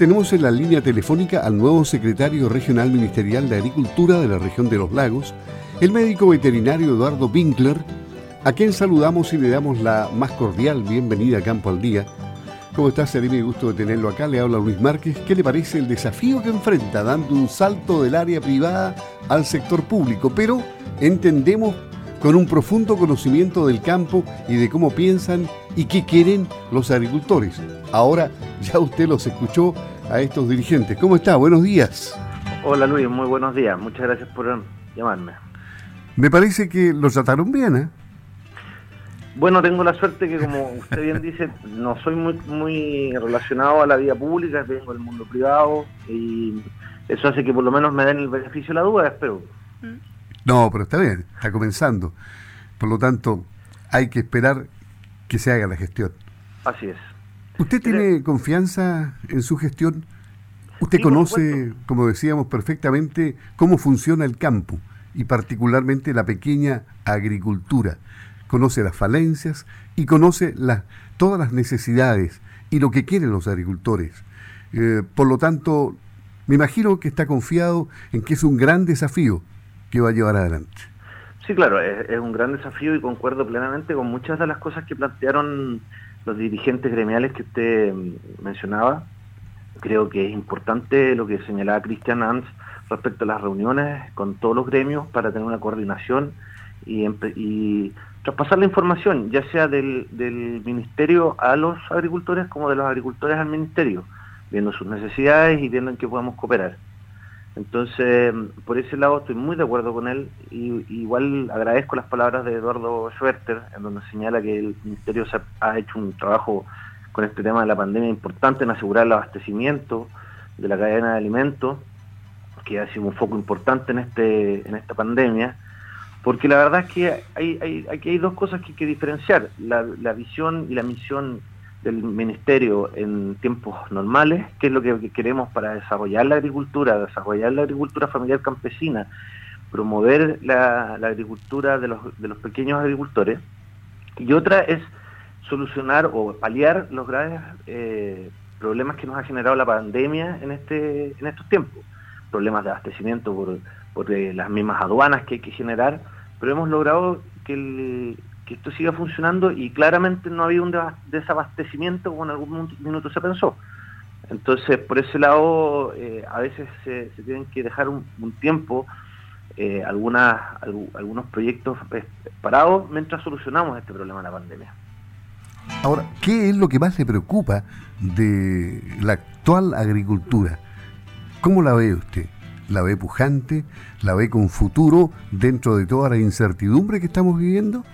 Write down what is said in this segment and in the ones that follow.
tenemos en la línea telefónica al nuevo secretario regional ministerial de Agricultura de la región de los lagos, el médico veterinario Eduardo Winkler, a quien saludamos y le damos la más cordial bienvenida a Campo al Día. ¿Cómo estás, Seremi? Gusto de tenerlo acá. Le habla Luis Márquez. ¿Qué le parece el desafío que enfrenta dando un salto del área privada al sector público? Pero entendemos con un profundo conocimiento del campo y de cómo piensan y qué quieren los agricultores. Ahora ya usted los escuchó a estos dirigentes. ¿Cómo está? Buenos días. Hola Luis, muy buenos días. Muchas gracias por llamarme. Me parece que lo trataron bien, ¿eh? Bueno, tengo la suerte que, como usted bien dice, no soy muy, muy relacionado a la vida pública, vengo del mundo privado y eso hace que por lo menos me den el beneficio de la duda, espero. No, pero está bien, está comenzando. Por lo tanto, hay que esperar que se haga la gestión. Así es. ¿Usted tiene confianza en su gestión? Usted conoce, como decíamos, perfectamente cómo funciona el campo y particularmente la pequeña agricultura. Conoce las falencias y conoce todas las necesidades y lo que quieren los agricultores. Eh, por lo tanto, me imagino que está confiado en que es un gran desafío que va a llevar adelante. Sí, claro, es, un gran desafío y concuerdo plenamente con muchas de las cosas que plantearon los dirigentes gremiales que usted mm, mencionaba. Creo que es importante lo que señalaba Cristian Hans respecto a las reuniones con todos los gremios para tener una coordinación y, y traspasar la información, ya sea del, del ministerio a los agricultores como de los agricultores al ministerio, viendo sus necesidades y viendo en qué podemos cooperar. Entonces, por ese lado estoy muy de acuerdo con él y igual agradezco las palabras de Eduardo Schwerter, en donde señala que el Ministerio ha hecho un trabajo con este tema de la pandemia importante en asegurar el abastecimiento de la cadena de alimentos, que ha sido un foco importante en este en esta pandemia, porque la verdad es que hay, hay, hay dos cosas que hay que diferenciar, la visión y la misión del ministerio en tiempos normales, que es lo que queremos para desarrollar la agricultura, desarrollar la agricultura familiar campesina, promover la, agricultura de los, de los pequeños agricultores, y otra es solucionar o paliar los graves eh, problemas que nos ha generado la pandemia en este en estos tiempos, problemas de abastecimiento por, por eh, las mismas aduanas que hay que generar, pero hemos logrado que el, que esto siga funcionando y claramente no había un desabastecimiento como en algún minuto se pensó. Entonces, por ese lado, eh, a veces se, tienen que dejar un, tiempo eh, algunas, algunos proyectos eh, parados mientras solucionamos este problema de la pandemia. Ahora, ¿qué es lo que más le preocupa de la actual agricultura? ¿Cómo la ve usted? ¿La ve pujante? ¿La ve con futuro dentro de toda la incertidumbre que estamos viviendo?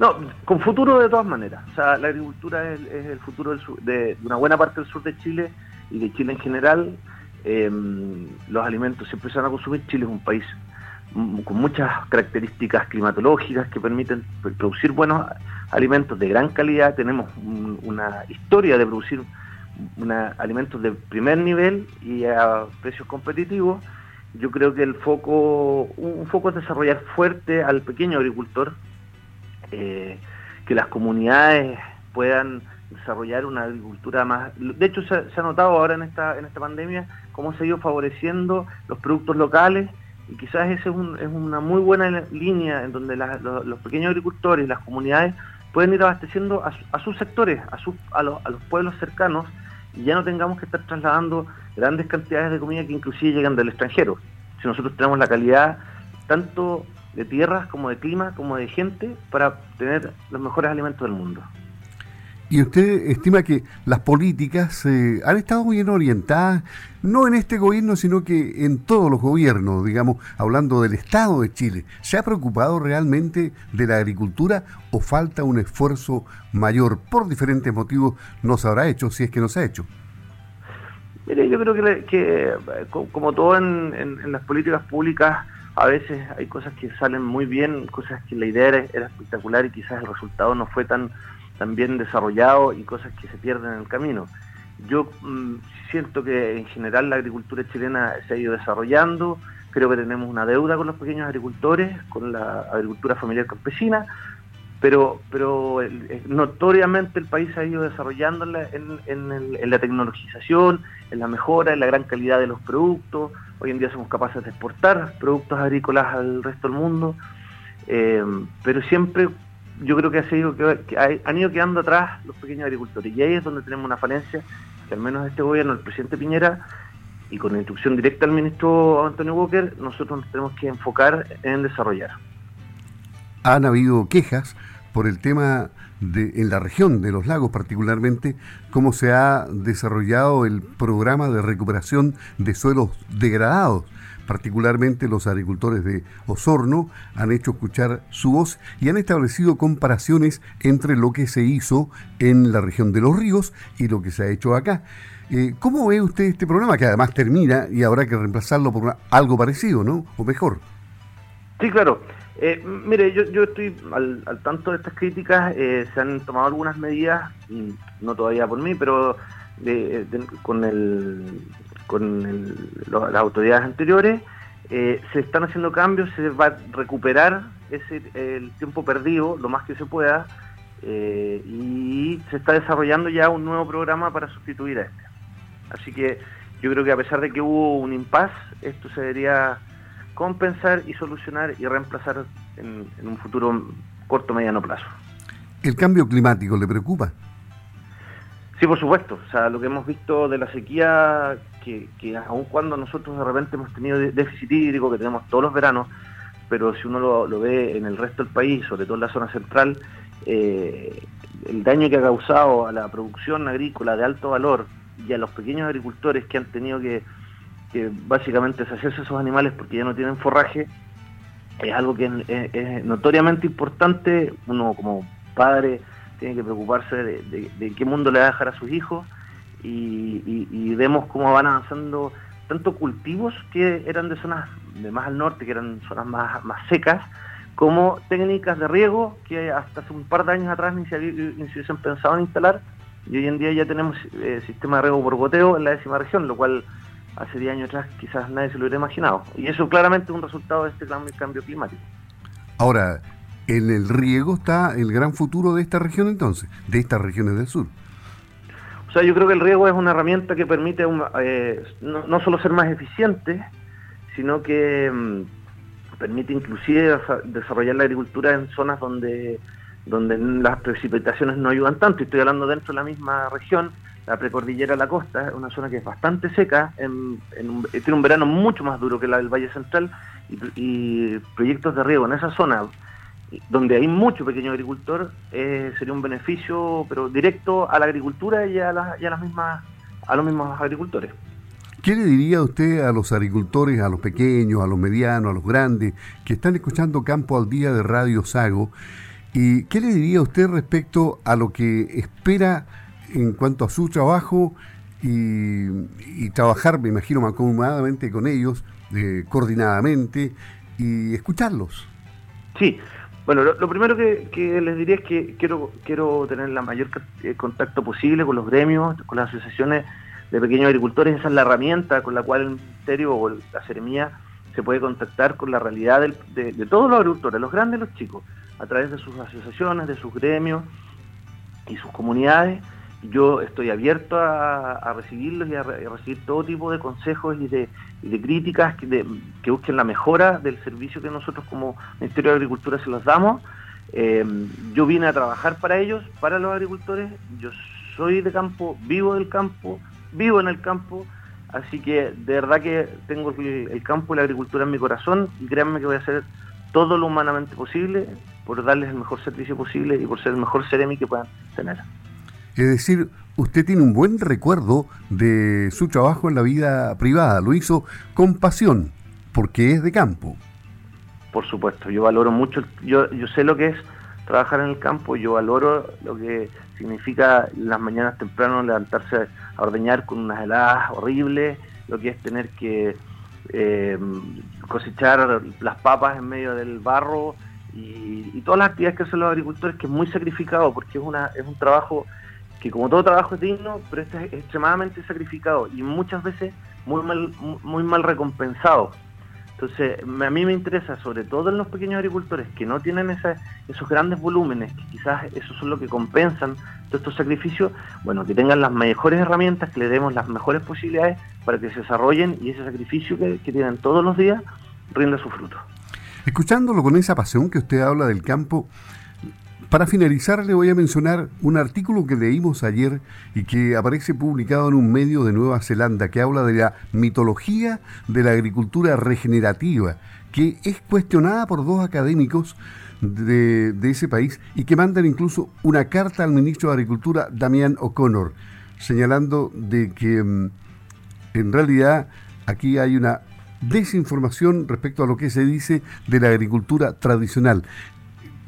No, con futuro de todas maneras. O sea, la agricultura es, el futuro de, una buena parte del sur de Chile y de Chile en general. Em, los alimentos siempre se van a consumir. Chile es un país con muchas características climatológicas que permiten producir buenos alimentos de gran calidad. Tenemos una historia de producir alimentos de primer nivel y a precios competitivos. Yo creo que el foco, un foco es desarrollar fuerte al pequeño agricultor, eh, que las comunidades puedan desarrollar una agricultura más... De hecho, se, ha notado ahora en esta, en esta pandemia cómo se ha ido favoreciendo los productos locales y quizás esa es, una muy buena línea en donde los, pequeños agricultores las comunidades pueden ir abasteciendo a, sus sectores, a, a, los, a los pueblos cercanos y ya no tengamos que estar trasladando grandes cantidades de comida que inclusive llegan del extranjero. Si nosotros tenemos la calidad tanto de tierras, como de clima, como de gente, para tener los mejores alimentos del mundo. ¿Y usted estima que las políticas eh, han estado bien orientadas, no en este gobierno, sino que en todos los gobiernos, digamos, hablando del Estado de Chile? ¿Se ha preocupado realmente de la agricultura o falta un esfuerzo mayor? Por diferentes motivos no se habrá hecho, si es que no se ha hecho. Mire, yo creo que, que como todo en, en las políticas públicas, a veces hay cosas que salen muy bien, cosas que la idea era, espectacular y quizás el resultado no fue tan, tan bien desarrollado y cosas que se pierden en el camino. Yo mm, siento que en general la agricultura chilena se ha ido desarrollando, creo que tenemos una deuda con los pequeños agricultores, con la agricultura familiar campesina, pero, pero notoriamente el país ha ido desarrollando en, la tecnologización, en la mejora, en la gran calidad de los productos. Hoy en día somos capaces de exportar productos agrícolas al resto del mundo, eh, pero siempre yo creo que, ha sido, que han ido quedando atrás los pequeños agricultores y ahí es donde tenemos una falencia que al menos este gobierno, el presidente Piñera, y con instrucción directa al ministro Antonio Walker, nosotros nos tenemos que enfocar en desarrollar. Han habido quejas por el tema de, en la región de los lagos particularmente, cómo se ha desarrollado el programa de recuperación de suelos degradados. Particularmente los agricultores de Osorno han hecho escuchar su voz y han establecido comparaciones entre lo que se hizo en la región de los ríos y lo que se ha hecho acá. Eh, ¿Cómo ve usted este problema que además termina y habrá que reemplazarlo por algo parecido, ¿no? O mejor. Sí, claro. Eh, mire, yo, estoy al, tanto de estas críticas, eh, se han tomado algunas medidas, no todavía por mí, pero con, el, con las autoridades anteriores, se están haciendo cambios, se va a recuperar ese el tiempo perdido, lo más que se pueda, y se está desarrollando ya un nuevo programa para sustituir a este. Así que yo creo que a pesar de que hubo un impas, esto se debería compensar y solucionar y reemplazar en, un futuro corto mediano plazo. ¿El cambio climático le preocupa? Sí, por supuesto. O sea, lo que hemos visto de la sequía, que, que aun cuando nosotros de repente hemos tenido déficit hídrico, que tenemos todos los veranos, pero si uno lo, ve en el resto del país, sobre todo en la zona central, eh, el daño que ha causado a la producción agrícola de alto valor, y a los pequeños agricultores que han tenido que, básicamente deshacerse esos animales porque ya no tienen forraje, es algo que es, notoriamente importante. Uno como padre tiene que preocuparse de, qué mundo le va a dejar a sus hijos y, vemos cómo van avanzando tanto cultivos que eran de zonas de más al norte, que eran zonas más, más secas, como técnicas de riego que hasta hace un par de años atrás ni se, ni se hubiesen pensado en instalar y hoy en día ya tenemos eh, sistema de riego por goteo en la décima región, lo cual hace 10 años atrás quizás nadie se lo hubiera imaginado. Y eso claramente es un resultado de este cambio climático. Ahora, en el riego está el gran futuro de esta región entonces, de estas regiones del sur. O sea, yo creo que el riego es una herramienta que permite eh, no, solo ser más eficiente, sino que mm, permite inclusive desarrollar la agricultura en zonas donde donde las precipitaciones no ayudan tanto. Estoy hablando dentro de la misma región, la precordillera de la costa, es una zona que es bastante seca, en, tiene un verano mucho más duro que la del Valle Central y, proyectos de riego en esa zona donde hay mucho pequeño agricultor eh, sería un beneficio pero directo a la agricultura y a, las mismas a los mismos agricultores. ¿Qué le diría usted a los agricultores, a los pequeños, a los medianos, a los grandes, que están escuchando Campo al Día de Radio Sago ¿Y qué le diría usted respecto a lo que espera en cuanto a su trabajo y, trabajar, me imagino, mancomunadamente con ellos, eh, coordinadamente, y escucharlos? Sí, bueno, lo, primero que, les diría es que quiero, quiero tener el mayor eh, contacto posible con los gremios, con las asociaciones de pequeños agricultores. Esa es la herramienta con la cual el Ministerio o la Seremía se puede contactar con la realidad de, de, todos los agricultores, los grandes y los chicos a través de sus asociaciones, de sus gremios y sus comunidades. Yo estoy abierto a, recibirlos y a, recibir todo tipo de consejos y de, críticas que, busquen la mejora del servicio que nosotros como Ministerio de Agricultura se los damos. Eh, yo vine a trabajar para ellos, para los agricultores. Yo soy de campo, vivo del campo, vivo en el campo. Así que de verdad que tengo el, el campo y la agricultura en mi corazón y créanme que voy a hacer todo lo humanamente posible por darles el mejor servicio posible y por ser el mejor Ceremi que puedan tener. Es decir, usted tiene un buen recuerdo de su trabajo en la vida privada, lo hizo con pasión, porque es de campo. Por supuesto, yo valoro mucho, yo, yo sé lo que es trabajar en el campo, yo valoro lo que significa las mañanas temprano levantarse a ordeñar con unas heladas horribles, lo que es tener que eh, cosechar las papas en medio del barro, y, todas las actividades que hacen los agricultores, que es muy sacrificado, porque es, una, es un trabajo que como todo trabajo es digno, pero este es extremadamente sacrificado y muchas veces muy mal, muy mal recompensado. Entonces, a mí me interesa, sobre todo en los pequeños agricultores que no tienen esos grandes volúmenes, que quizás eso son lo que compensan todos estos sacrificios, bueno, que tengan las mejores herramientas, que le demos las mejores posibilidades para que se desarrollen y ese sacrificio que, que tienen todos los días rinda su fruto. Escuchándolo con esa pasión que usted habla del campo, para finalizar, le voy a mencionar un artículo que leímos ayer y que aparece publicado en un medio de Nueva Zelanda que habla de la mitología de la agricultura regenerativa, que es cuestionada por dos académicos de, ese país y que mandan incluso una carta al ministro de Agricultura, Damián O'Connor, señalando de que mm, en realidad aquí hay una desinformación respecto a lo que se dice de la agricultura tradicional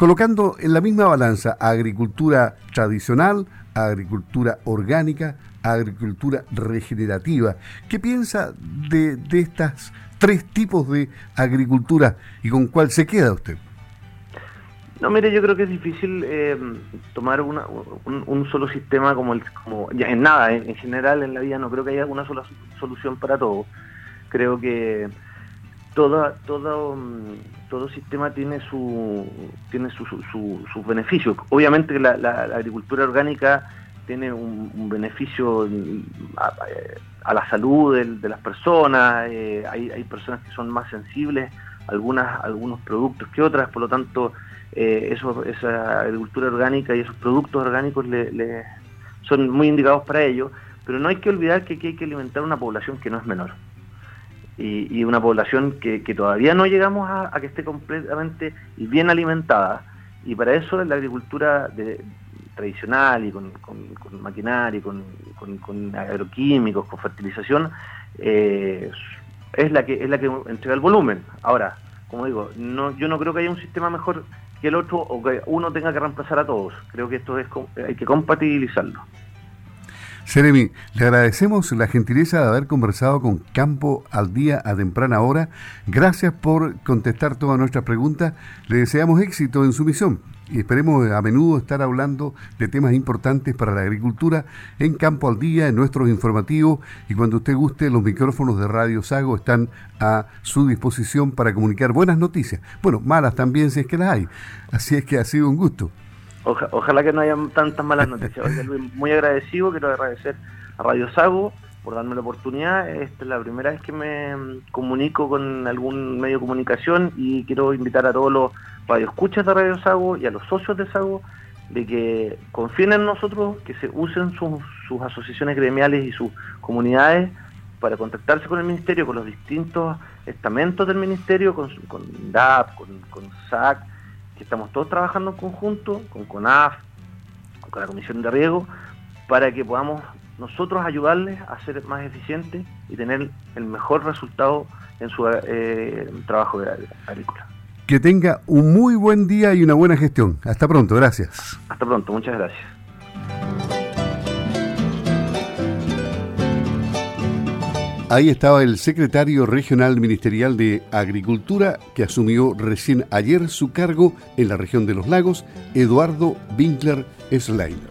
colocando en la misma balanza agricultura tradicional, agricultura orgánica, agricultura regenerativa. ¿Qué piensa de, estos tres tipos de agricultura y con cuál se queda usted? No, mire, yo creo que es difícil eh, tomar una, un, solo sistema como el, como ya en nada, en, general en la vida no creo que haya una sola solución para todo. Creo que toda, todo, mm, todo sistema tiene su tiene sus su, beneficios. Obviamente la, la, agricultura orgánica tiene un, beneficio mm, a, la salud de, las personas, eh, hay, hay personas que son más sensibles a algunas, algunos productos que otras, por lo tanto eh, esa agricultura orgánica y esos productos orgánicos le, son muy indicados para ello, pero no hay que olvidar que aquí hay que alimentar una población que no es menor y, una población que, todavía no llegamos a, que esté completamente y bien alimentada. Y para eso la agricultura tradicional y con, maquinaria, con, con, agroquímicos, con fertilización, eh, es la que es la que entrega el volumen. Ahora, como digo, no, yo no creo que haya un sistema mejor que el otro o que uno tenga que reemplazar a todos. Creo que esto es hay que compatibilizarlo. Seremi, le agradecemos la gentileza de haber conversado con Campo al Día a temprana hora. Gracias por contestar todas nuestras preguntas. Le deseamos éxito en su misión y esperemos a menudo estar hablando de temas importantes para la agricultura en Campo al Día, en nuestros informativos y cuando usted guste, los micrófonos de Radio Sago están a su disposición para comunicar buenas noticias. Bueno, malas también si es que las hay. Así es que ha sido un gusto ojalá que no haya tantas malas noticias. muy agradecido, quiero agradecer a Radio Sago por darme la oportunidad. Esta es la primera vez que me comunico con algún medio de comunicación y quiero invitar a todos los radioescuchas de Radio Sago y a los socios de Sago de que confíen en nosotros, que se usen sus, asociaciones gremiales y sus comunidades para contactarse con el Ministerio, con los distintos estamentos del Ministerio, con, con DAP, con, con SAC, estamos todos trabajando en conjunto con CONAF, con la Comisión de Riego, para que podamos nosotros ayudarles a ser más eficientes y tener el mejor resultado en su eh, trabajo de agrícola. Que tenga un muy buen día y una buena gestión. Hasta pronto, gracias. Hasta pronto, muchas gracias. Ahí estaba el secretario regional ministerial de Agricultura que asumió recién ayer su cargo en la región de los lagos, Eduardo Winkler Schleiner.